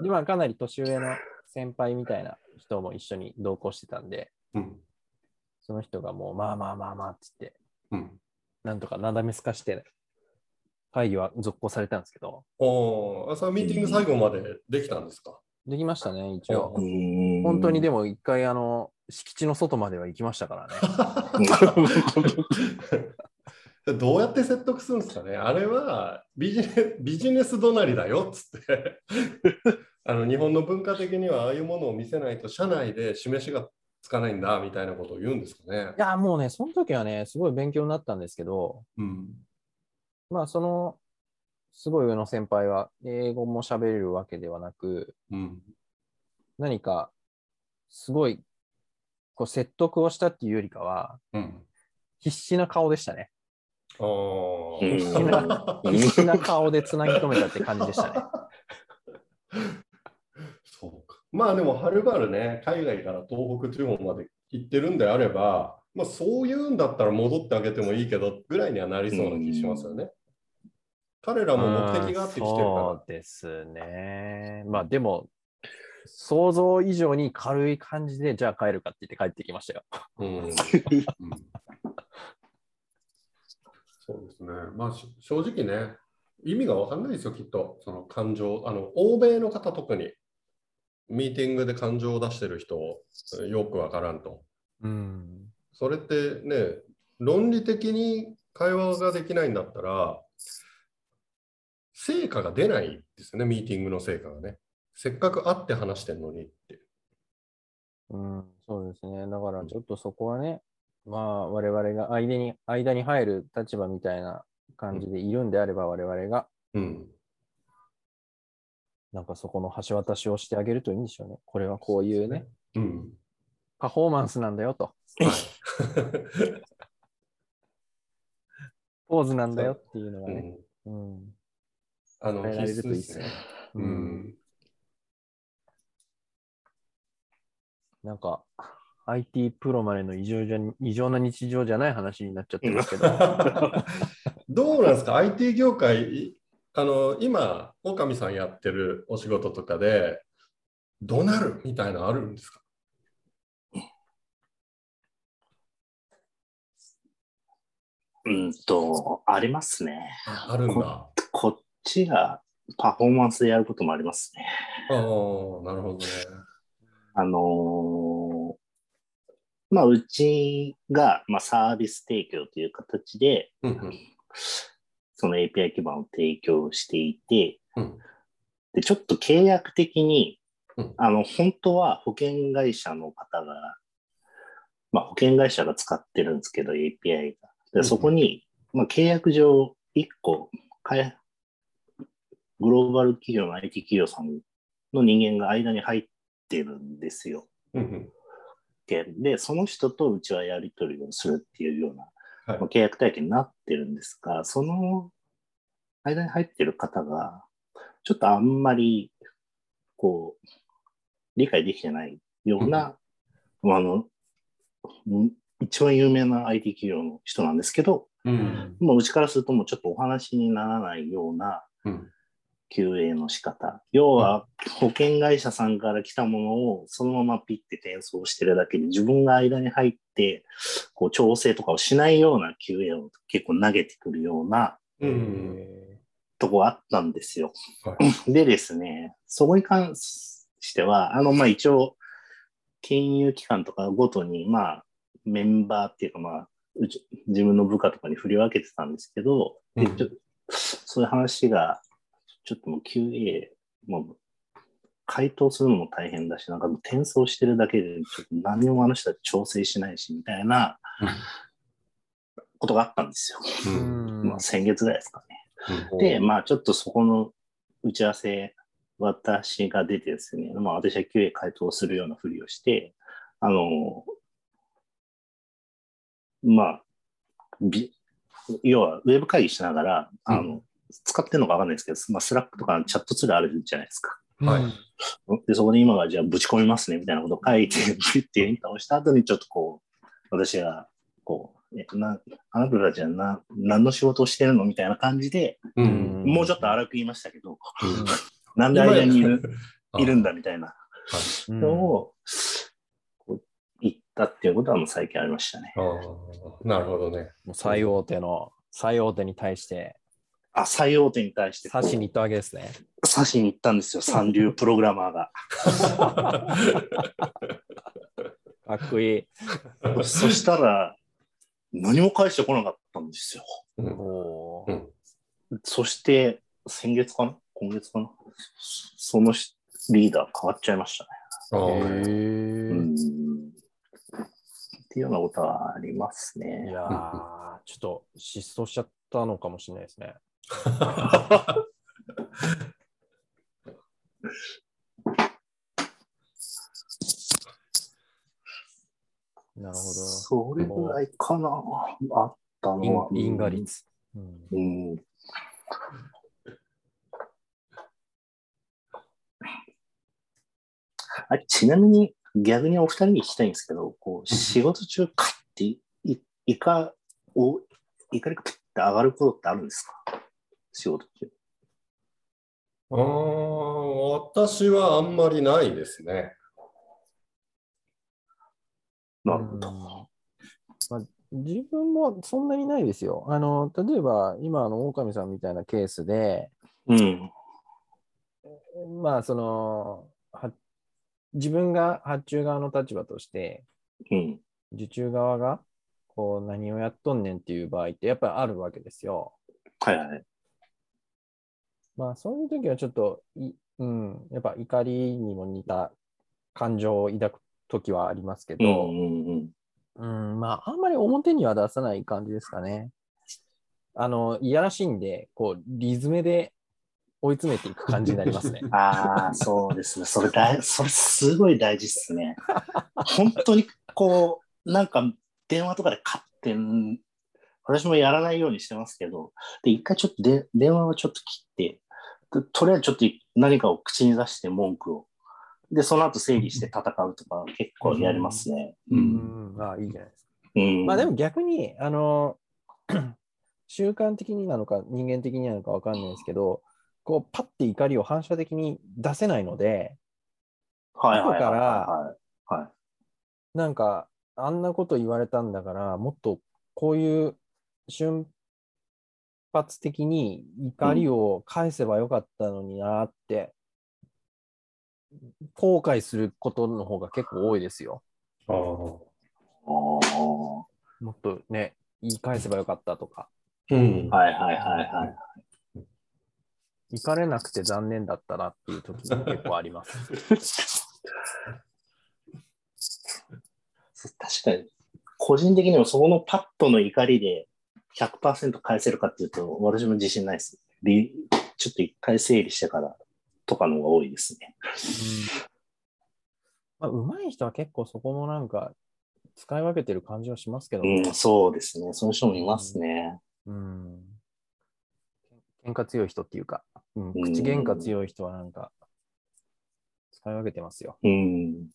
で、まあ、かなり年上の先輩みたいな人も一緒に同行してたんで、うん。その人がもう、まあまあまあまあっつって、うん。なんとかなだめすかして、会議は続行されたんですけど、おーあ、そのミーティング最後までできたんですか？できましたね、一応。うん本当にでも。も一回、あの、敷地の外までは行きましたからね。どうやって説得するんですかねあれはビジネビジネス怒鳴りだよっつって あの日本の文化的にはああいうものを見せないと社内で示しがつかないんだみたいなことを言うんですかねい。や、もうね、その時はね、すごい勉強になったんですけど、うんまあ、その、すごい上の先輩は、英語も喋れるわけではなく、うん何か、すごい、こう説得をしたっていうよりかは、うん、必死な顔でしたね。必死な、必死な顔でつなぎ止めたって感じでしたね。そうか。まあでも、はるばるね、海外から東北地方まで行ってるんであれば、まあ、そういうんだったら戻ってあげてもいいけどぐらいにはなりそうな気しますよね。彼らも目的があって来てるそかうですね。まあでも、想像以上に軽い感じで、じゃあ帰るかって言って帰ってきましたよ。ら。うんうんそうですね。まあし正直ね、意味が分かんないですよ、きっと。その感情、あの、欧米の方特に、ミーティングで感情を出してる人、よく分からんと。うん。それってね、論理的に会話ができないんだったら、成果が出ないですよね、ミーティングの成果がね。せっかく会って話してんのにって。うん、そうですね。だからちょっとそこはね、まあ我々が間に間に入る立場みたいな感じでいるんであれば、我々がうん。なんかそこの橋渡しをしてあげるといいんでしょうね。これはこういうね、うん。パフォーマンスなんだよと、は いポーズなんだよっていうのがね。うんうん。あの、伝えられる必須といいですね。ううんん。なんか、IT プロまでの異常じゃ異常な日常じゃない話になっちゃってますけど。どうなんですか ?IT 業界、いあの、今、狼さんやってるお仕事とかで、怒鳴るみたいなのあるんですか？うんと、ありますね。あるんだ。こっちがパフォーマンスでやることもありますね。ああ、なるほどね。あのーまあ、うちが、まあ、サービス提供という形で、うんうんその API 基盤を提供していて、うんで、ちょっと契約的に、うんあの、本当は保険会社の方が、まあ、保険会社が使ってるんですけど、API が。でそこに、まあ、契約上、1個、グローバル企業の IT 企業さんの人間が間に入ってるんですよ。うんで、その人とうちはやり取りをするっていうような、はい。まあ契約体系になってるんですが、その間に入ってる方が、ちょっとあんまり、こう、理解できてないような、まああの、ん一番有名な IT 企業の人なんですけど、うん。もううちからするともうちょっとお話にならないようなうん QA の仕方。要は保険会社さんから来たものをそのままピッて転送してるだけで自分が間に入ってこう調整とかをしないような QA を結構投げてくるようなとこあったんですよ。はでですね、そこに関しては、あの、まあ一応、金融機関とかごとに、まあ、メンバーっていうか、まあ、うち自分の部下とかに振り分けてたんですけど、でうんそういう話が、ちょっともう QA、もう、回答するのも大変だし、なんかもう転送してるだけで、ちょっと何もあの人たち調整しないし、みたいなことがあったんですよ。まあ、先月ぐらいですかね。うんで、まあちょっとそこの打ち合わせ、私が出てですね、まあ私は QA 回答するようなふりをして、あの、まあ、び要はウェブ会議しながら、あの、う使ってるのかわかんないですけど、まあスラックとかのチャットツールあるじゃないですか。はい。で、そこで今がじゃあぶち込みますね、みたいなことを書いて、ピュッてエンターをした後にちょっとこう、私が、こう、えなあなたたちはな何の仕事をしてるのみたいな感じで、うん。もうちょっと荒く言いましたけど、うん。なんで間にいるあ いるんだみたいな。うんのを、こう言ったっていうことはもう最近ありましたね。なるほどね。もう最大手の、最大手に対して、あ、最大手に対して刺しに行ったわけですね。刺しに行ったんですよ、三流プログラマーが。かっこいい。そしたら、何も返してこなかったんですよ。うんそして、先月かな？今月かな？そのしリーダー変わっちゃいましたね。へ。っていうようなことはありますいね。やー、ちょっと失踪しちゃったのかもしれないですね。なるほど。それぐらいかなあったのは。因因果率。うんうん。あちなみに逆にお二人に聞きたいんですけど、こう仕事中カッていイカを、怒りがプッて上がることってあるんですか？仕事中。あー私はあんまりないですね。なるほど。うんまあ、自分もそんなにないですよ。あの例えば、今の狼さんみたいなケースで、うん。まあ、その、は自分が発注側の立場として、うん。受注側がこう何をやっとんねんっていう場合ってやっぱりあるわけですよ。はいはい。まあそういう時はちょっとい、うん、やっぱ怒りにも似た感情を抱く時はありますけど、うんうんうん。うん、まああんまり表には出さない感じですかね。あの、いやらしいんで、こう、リズムで追い詰めていく感じになりますね。ああ、そうですね。それ大、それすごい大事っすね。本当にこう、なんか電話とかで買ってん、私もやらないようにしてますけど、で、一回ちょっとで電話をちょっと切って、でとりあえずちょっと何かを口に出して文句を。で、その後整理して 戦うとか結構やりますね。ううん。ん、ああ、いいじゃないですか。うん。まあでも逆に、あの、習慣的になのか人間的になのかわかんないですけど、こう、パッて怒りを反射的に出せないので、はい後からはい。はい。なんか、あんなこと言われたんだから、もっとこういう瞬発的に怒りを返せばよかったのになって、後悔することの方が結構多いですよ。あもっとね、言い返せばよかったとか、うんあ。はいはいはいはい。怒れなくて残念だったなっていう時も結構あります。確かに、個人的にもそこのパッドの怒りで、100%返せるかっていうと、私も自信ないです。りちょっと一回整理してからとかの方が多いですね。まあ、上手い人は結構そこもなんか使い分けてる感じはしますけどうねん、そうですね。その人もいますね。うん。喧嘩強い人っていうか、うん、うん口喧嘩強い人はなんか使い分けてますよ。うん。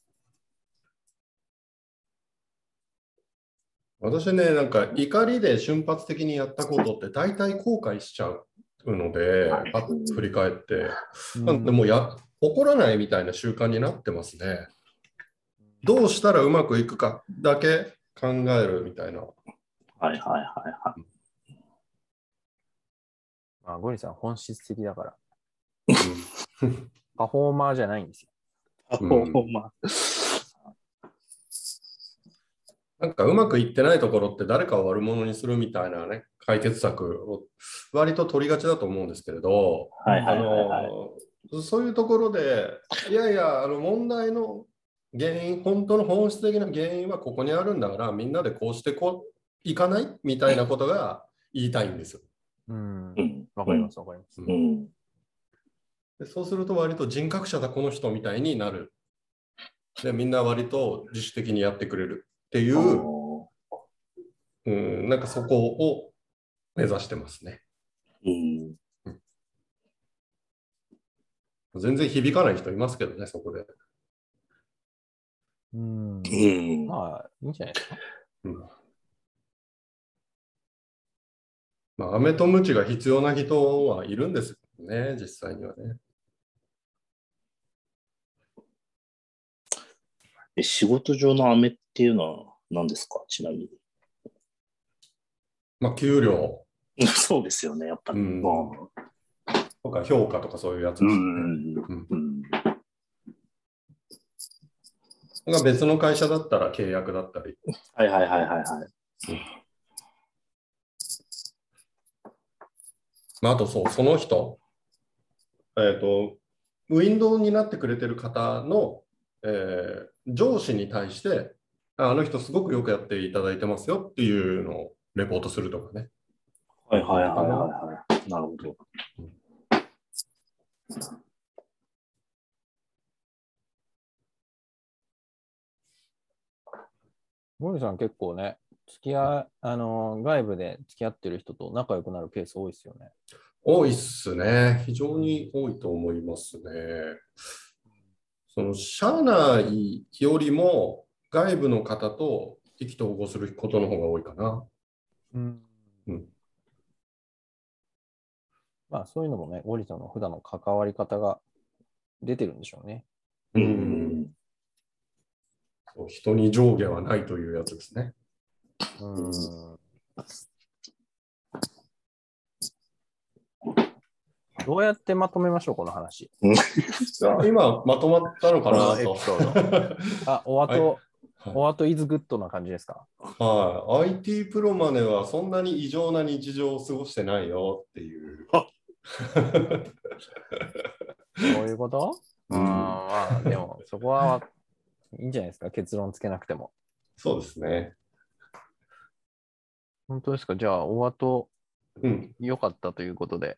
私ね、なんか怒りで瞬発的にやったことって大体後悔しちゃうので、はいあ振り返って、うんなんでもうや怒らないみたいな習慣になってますね。どうしたらうまくいくかだけ考えるみたいな。はいはいはいはい。まあ、ゴリさん本質的だから。パフォーマーじゃないんですよ。あ、うんほんま。なんかうまくいってないところって誰かを悪者にするみたいなね、解決策を割と取りがちだと思うんですけれど、そういうところで、いやいや、あの問題の原因、本当の本質的な原因はここにあるんだから、みんなでこうしてこういかないみたいなことが言いたいんですよ。うんう。ん。わかりますわかります。うん。でそうすると割と人格者だこの人みたいになる。でみんな割と自主的にやってくれるっていう、おうん、なんかそこを目指してますね。ーうん。全然響かない人いますけどね、そこで。うん。うん。まあ、いいんじゃないですか。まあ、飴とムチが必要な人はいるんですよね、実際にはね。え仕事上の飴っていうのは何ですか？ちなみに。まあ、給料 そうですよね、やっぱり。うんまあとか評価とかそういうやつです。うん。うんうん。が別の会社だったら契約だったり。はいはいはいはいはい。まあ、あとそう、その人、えっ、と、ウィンドウになってくれてる方の、えー上司に対して、ああの人すごくよくやっていただいてますよっていうのをレポートするとかね。はいはいはいはいはい。なるほど。ゴリさん結構ね、付き合い、あの、外部で付き合ってる人と仲良くなるケース多いですよね。多いっすね。非常に多いと思いますね。その社内よりも外部の方と意気投合することの方が多いかな。うん。うんまあ、そういうのもね、ゴリさんの普段の関わり方が出てるんでしょうね。ううん人に上下はないというやつですね。うん。どうやってまとめましょう、この話。今まとまったのかなと。あ、お後、はいお後イズグッドな感じですか？はい、IT プロマネはそんなに異常な日常を過ごしてないよっていう。そういうこと？うんまあ、でも、そこはいいんじゃないですか、結論つけなくても。そうですね。本当ですか？じゃあ、お後うん。良かったということで。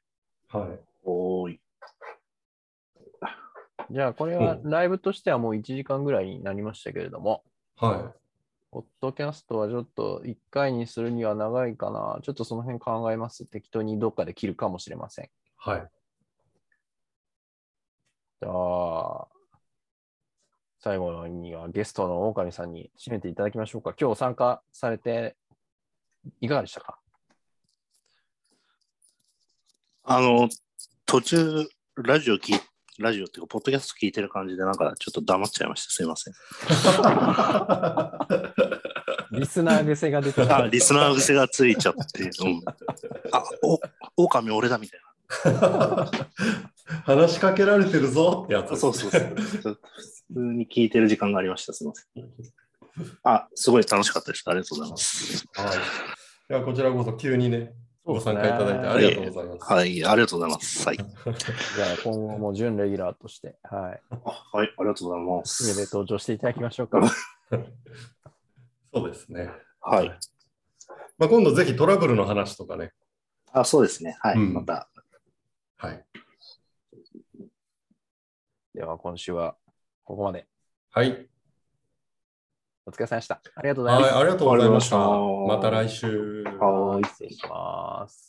はい。おーい。じゃあ、これはライブとしてはもう1時間ぐらいになりましたけれども、はポッドキャストはちょっと1回にするには長いかな。ちょっとその辺考えます。適当にどっかで切るかもしれません。い。はい。じゃあ、最後にはゲストの狼さんに締めていただきましょうか。今日参加されていかがでしたか？あの、途中、ラジオ聞いラジオっていうか、ポッドキャスト聞いてる感じで、なんかちょっと黙っちゃいました。すいません。リスナー癖が出てあ、リスナー癖がついちゃって。うん、あ、お、狼俺だみたい話しかけられてるぞってやつな。ですそうそうそう。普通に聞いてる時間がありました。すいません。あ、すごい楽しかったです。ありがとうございます。はい。いやこちらこそ急にね、ご参加いただいてありがとうございます。はい、ありがとうございます。はい。じゃあ今後も準レギュラーとして、はい。あはい、ありがとうございま上す。で登場していただきましょうか。そうですね。はい。まあ、今度ぜひトラブルの話とかね。あ、そうですね。はい。うんまた。はい。では今週はここまで。はい。お疲れ様でした。ありがとうございはい、ます。ありがとうございました。ありがとうございましたまた来週。はい失礼します。